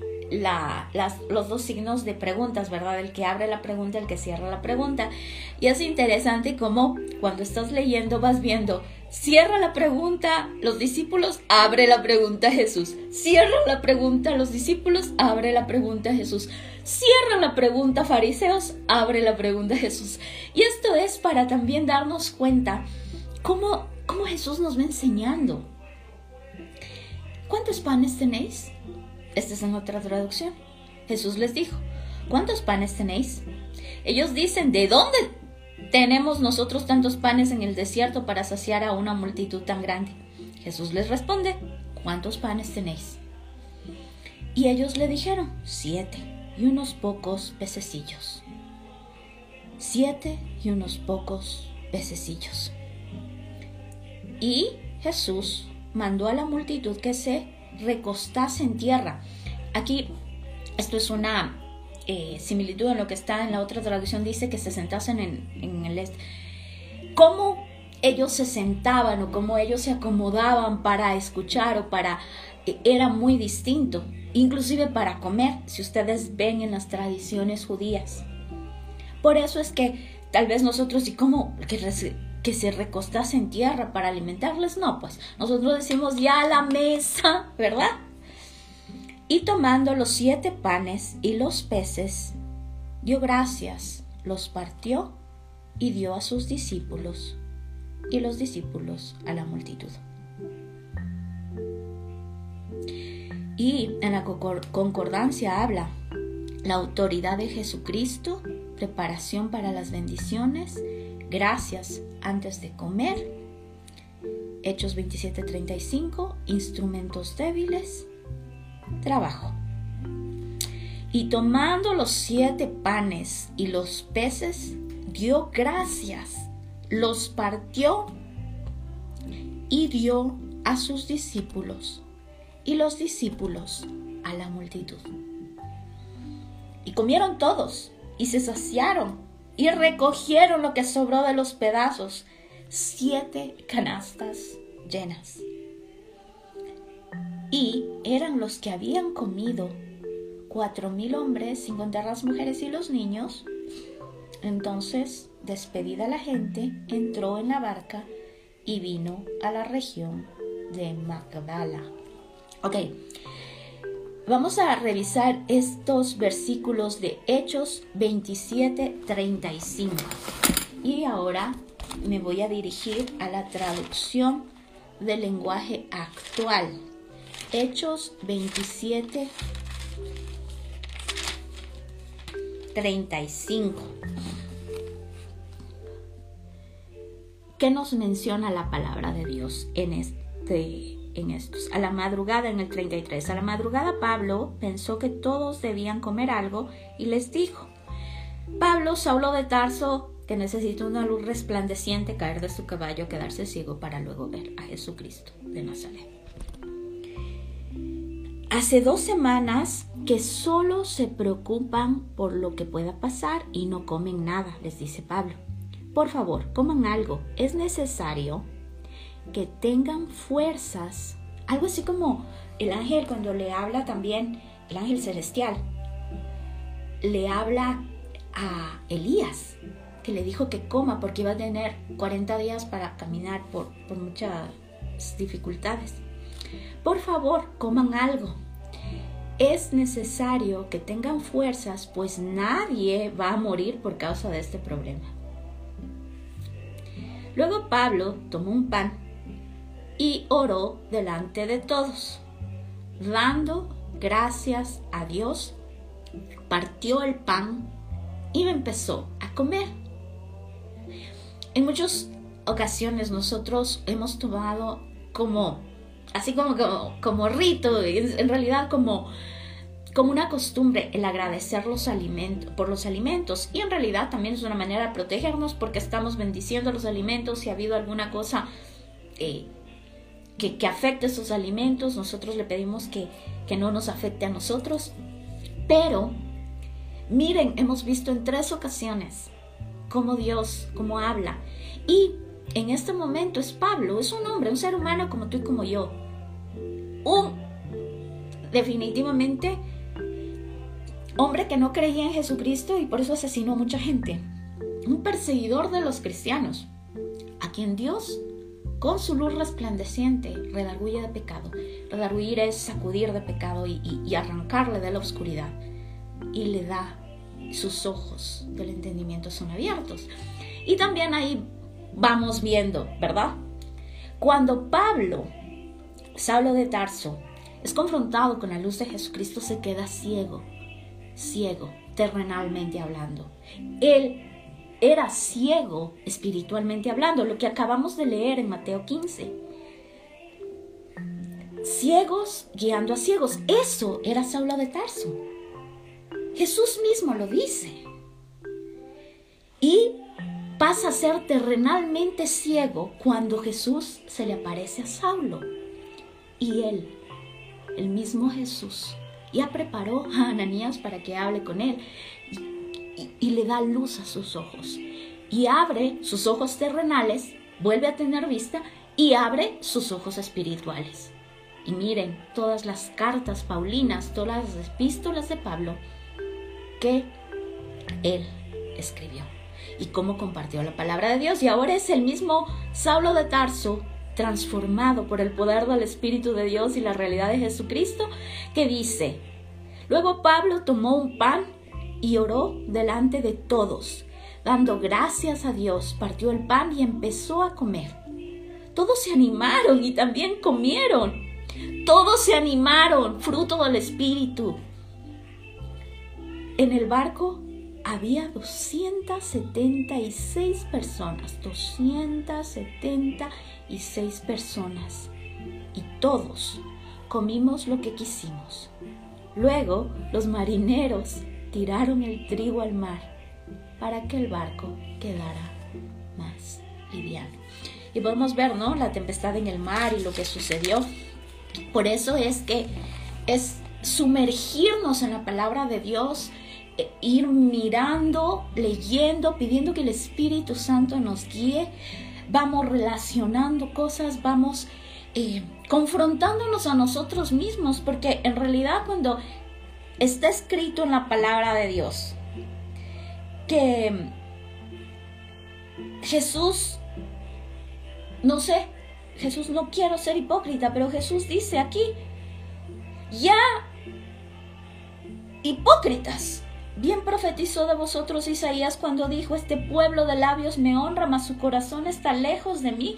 los dos signos de preguntas, ¿verdad? El que abre la pregunta, el que cierra la pregunta. Y es interesante cómo cuando estás leyendo vas viendo Cierra la pregunta, los discípulos, abre la pregunta Jesús. Cierra la pregunta, los discípulos, abre la pregunta Jesús. Cierra la pregunta, fariseos, abre la pregunta Jesús. Y esto es para también darnos cuenta cómo, cómo Jesús nos va enseñando. ¿Cuántos panes tenéis? Esta es en otra traducción. Jesús les dijo, ¿cuántos panes tenéis? Ellos dicen, ¿de dónde tenemos nosotros tantos panes en el desierto para saciar a una multitud tan grande? Jesús les responde, ¿cuántos panes tenéis? Y ellos le dijeron, siete y unos pocos pececillos. Siete y unos pocos pececillos. Y Jesús mandó a la multitud que se recostase en tierra. Aquí, esto es una eh, similitud en lo que está en la otra traducción, dice que se sentasen en, el este. ¿Cómo ellos se sentaban o cómo ellos se acomodaban para escuchar o para... Eh, era muy distinto, inclusive para comer, si ustedes ven en las tradiciones judías. Por eso es que tal vez nosotros, ¿y cómo que, que se recostase en tierra para alimentarles? No, pues nosotros decimos ya a la mesa, ¿verdad? Y tomando los siete panes y los peces, dio gracias, los partió y dio a sus discípulos, y los discípulos a la multitud. Y en la concordancia habla la autoridad de Jesucristo, preparación para las bendiciones, gracias antes de comer. Hechos 27:35, instrumentos débiles, trabajo. Y tomando los siete panes y los peces, dio gracias, los partió y dio a sus discípulos y los discípulos a la multitud. Y comieron todos y se saciaron y recogieron lo que sobró de los pedazos, siete canastas llenas y eran los que habían comido cuatro mil hombres, sin contar las mujeres y los niños. Entonces, despedida la gente, entró en la barca y vino a la región de Magdala. Ok, vamos a revisar estos versículos de Hechos 27, 35. Y ahora me voy a dirigir a la traducción del lenguaje actual. Hechos 27, 35. ¿Qué nos menciona la palabra de Dios en, este, en estos? A la madrugada, en el 33, a la madrugada Pablo pensó que todos debían comer algo y les dijo, Pablo, Saulo de Tarso, que necesita una luz resplandeciente caer de su caballo, quedarse ciego para luego ver a Jesucristo de Nazaret. Hace dos semanas que solo se preocupan por lo que pueda pasar y no comen nada, les dice Pablo. Por favor, coman algo. Es necesario que tengan fuerzas. Algo así como el ángel cuando le habla también el ángel celestial, le habla a Elías, que le dijo que coma porque iba a tener 40 días para caminar por, por muchas dificultades. Por favor, coman algo. Es necesario que tengan fuerzas, pues nadie va a morir por causa de este problema. Luego Pablo tomó un pan y oró delante de todos, dando gracias a Dios, partió el pan y empezó a comer. En muchas ocasiones nosotros hemos tomado como, así como, como, rito, en realidad como, como una costumbre el agradecer los alimentos, por los alimentos. Y en realidad también es una manera de protegernos porque estamos bendiciendo los alimentos. Si ha habido alguna cosa eh, que, que, afecte esos alimentos nosotros le pedimos que, que no nos afecte a nosotros pero miren hemos visto en tres ocasiones cómo Dios cómo habla y en este momento es Pablo, es un hombre, un ser humano como tú y como yo. Un, definitivamente, hombre que no creía en Jesucristo y por eso asesinó a mucha gente. Un perseguidor de los cristianos, a quien Dios, con su luz resplandeciente, redarguye de pecado. Redarguir es sacudir de pecado y, arrancarle de la oscuridad. Y le da sus ojos del entendimiento son abiertos. Y también hay vamos viendo, ¿verdad? Cuando Pablo, Saulo de Tarso, es confrontado con la luz de Jesucristo, se queda ciego, ciego, terrenalmente hablando. Él era ciego espiritualmente hablando, lo que acabamos de leer en Mateo 15. Ciegos guiando a ciegos, eso era Saulo de Tarso. Jesús mismo lo dice. Y pasa a ser terrenalmente ciego cuando Jesús se le aparece a Saulo. Y él, el mismo Jesús, ya preparó a Ananías para que hable con él y, le da luz a sus ojos. Y abre sus ojos terrenales, vuelve a tener vista y abre sus ojos espirituales. Y miren todas las cartas paulinas, todas las epístolas de Pablo que él escribió y cómo compartió la palabra de Dios. Y ahora es el mismo Saulo de Tarso, transformado por el poder del Espíritu de Dios y la realidad de Jesucristo, que dice, luego Pablo tomó un pan y oró delante de todos, dando gracias a Dios, partió el pan y empezó a comer. Todos se animaron y también comieron. Todos se animaron, fruto del Espíritu. En el barco había 276 personas, 276 personas. Y todos comimos lo que quisimos. Luego los marineros tiraron el trigo al mar para que el barco quedara más liviano. Y podemos ver, ¿no? La tempestad en el mar y lo que sucedió. Por eso es que es sumergirnos en la palabra de Dios, ir mirando, leyendo, pidiendo que el Espíritu Santo nos guíe. Vamos relacionando cosas, vamos eh, confrontándonos a nosotros mismos, porque en realidad cuando está escrito en la palabra de Dios que Jesús, no sé, Jesús no quiero ser hipócrita, pero Jesús dice aquí, ya hipócritas, Bien profetizó de vosotros Isaías cuando dijo, este pueblo de labios me honra, mas su corazón está lejos de mí,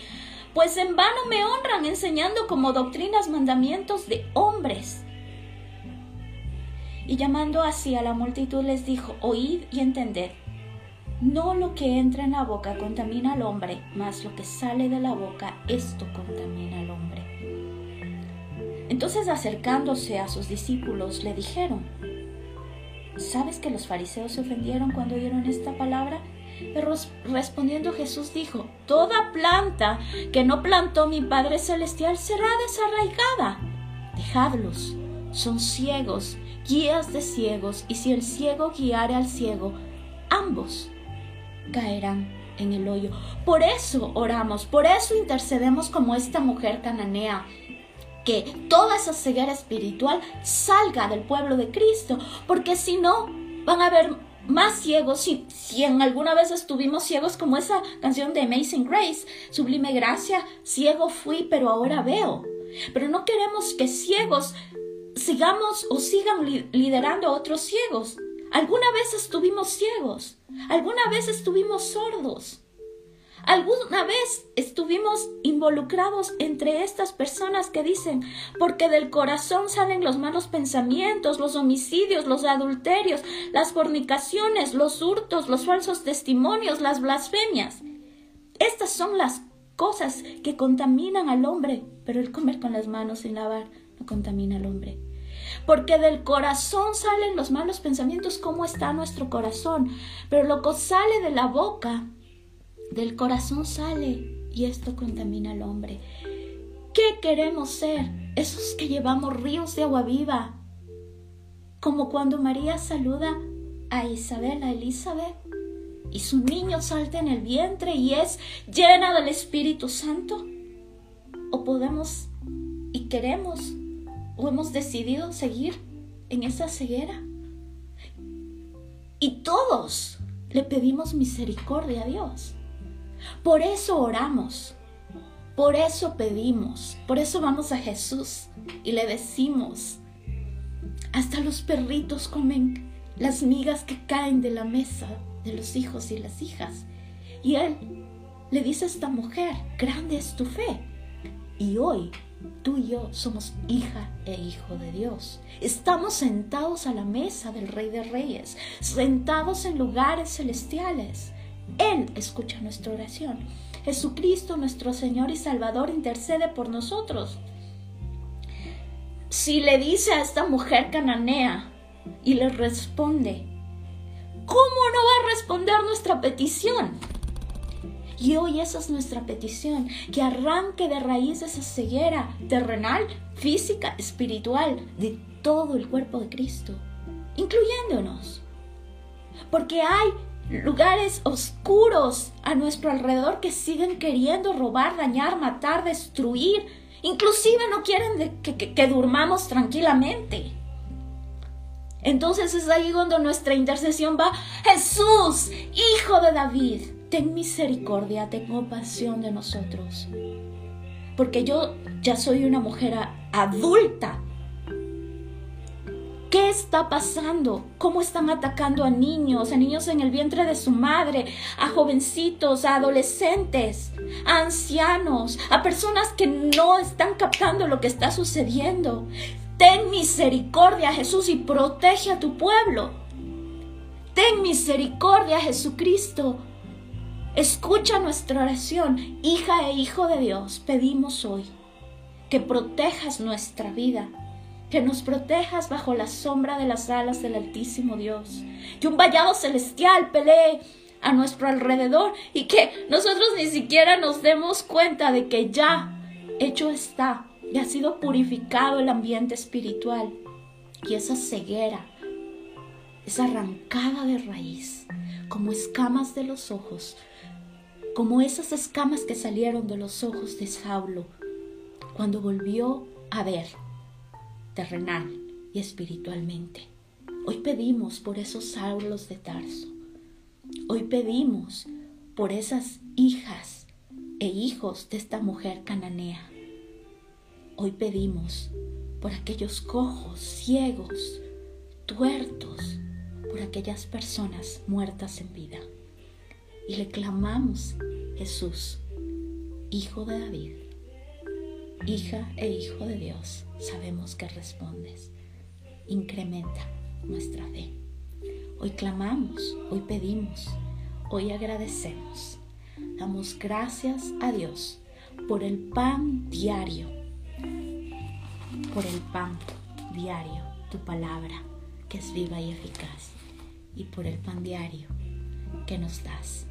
pues en vano me honran enseñando como doctrinas mandamientos de hombres. Y llamando así a la multitud les dijo, oíd y entended, no lo que entra en la boca contamina al hombre, mas lo que sale de la boca, esto contamina al hombre. Entonces acercándose a sus discípulos le dijeron, ¿Sabes que los fariseos se ofendieron cuando oyeron esta palabra? Pero respondiendo Jesús dijo, Toda planta que no plantó mi Padre Celestial será desarraigada. Dejadlos, son ciegos, guías de ciegos, y si el ciego guiare al ciego, ambos caerán en el hoyo. Por eso oramos, por eso intercedemos como esta mujer cananea que toda esa ceguera espiritual salga del pueblo de Cristo, porque si no, van a haber más ciegos, si, si en alguna vez estuvimos ciegos como esa canción de Amazing Grace, Sublime Gracia, ciego fui, pero ahora veo. Pero no queremos que ciegos sigamos o sigan liderando a otros ciegos. Alguna vez estuvimos ciegos, alguna vez estuvimos sordos. ¿Alguna vez estuvimos involucrados entre estas personas que dicen, porque del corazón salen los malos pensamientos, los homicidios, los adulterios, las fornicaciones, los hurtos, los falsos testimonios, las blasfemias? Estas son las cosas que contaminan al hombre, pero el comer con las manos sin lavar contamina al hombre. Porque del corazón salen los malos pensamientos, ¿cómo está nuestro corazón? Pero lo que sale de la boca del corazón sale y esto contamina al hombre. ¿Qué queremos ser? Esos que llevamos ríos de agua viva. Como cuando María saluda a Isabel, a Elizabeth, y su niño salta en el vientre y es llena del Espíritu Santo. O podemos y queremos o hemos decidido seguir en esa ceguera. Y todos le pedimos misericordia a Dios. Por eso oramos, por eso pedimos, por eso vamos a Jesús y le decimos, hasta los perritos comen las migas que caen de la mesa de los hijos y las hijas. Y él le dice a esta mujer, grande es tu fe. Y hoy tú y yo somos hija e hijo de Dios. Estamos sentados a la mesa del Rey de Reyes, sentados en lugares celestiales. Él escucha nuestra oración. Jesucristo, nuestro Señor y Salvador, intercede por nosotros. Si le dice a esta mujer cananea y le responde, ¿cómo no va a responder nuestra petición? Y hoy esa es nuestra petición, que arranque de raíz esa ceguera terrenal, física, espiritual de todo el cuerpo de Cristo, incluyéndonos. Porque hay lugares oscuros a nuestro alrededor que siguen queriendo robar, dañar, matar, destruir. Inclusive no quieren que, que durmamos tranquilamente. Entonces es ahí cuando nuestra intercesión va, Jesús, Hijo de David, ten misericordia, ten compasión de nosotros. Porque yo ya soy una mujer adulta ¿Qué está pasando? ¿Cómo están atacando a niños, a niños en el vientre de su madre, a jovencitos, a adolescentes, a ancianos, a personas que no están captando lo que está sucediendo? Ten misericordia, Jesús, y protege a tu pueblo. Ten misericordia, Jesucristo. Escucha nuestra oración, hija e hijo de Dios. Pedimos hoy que protejas nuestra vida que nos protejas bajo la sombra de las alas del Altísimo Dios, que un vallado celestial pelee a nuestro alrededor y que nosotros ni siquiera nos demos cuenta de que ya hecho está y ha sido purificado el ambiente espiritual y esa ceguera es arrancada de raíz como escamas de los ojos, como esas escamas que salieron de los ojos de Saulo cuando volvió a ver terrenal y espiritualmente. Hoy pedimos por esos Saulos de Tarso. Hoy pedimos por esas hijas e hijos de esta mujer cananea. Hoy pedimos por aquellos cojos, ciegos, tuertos, por aquellas personas muertas en vida. Y le clamamos, Jesús, Hijo de David, hija e hijo de Dios, sabemos que respondes. Incrementa nuestra fe. Hoy clamamos, hoy pedimos, hoy agradecemos. Damos gracias a Dios por el pan diario, por el pan diario, tu palabra que es viva y eficaz, y por el pan diario que nos das.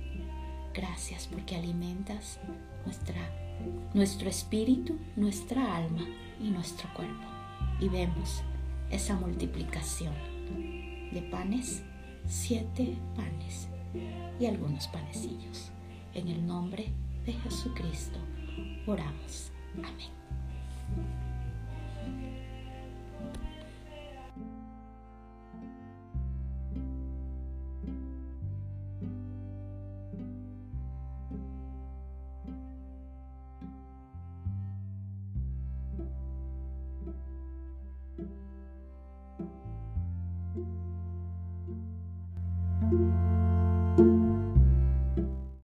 Gracias porque alimentas nuestra nuestro espíritu, nuestra alma y nuestro cuerpo. Y vemos esa multiplicación de panes, siete panes y algunos panecillos. En el nombre de Jesucristo oramos. Amén.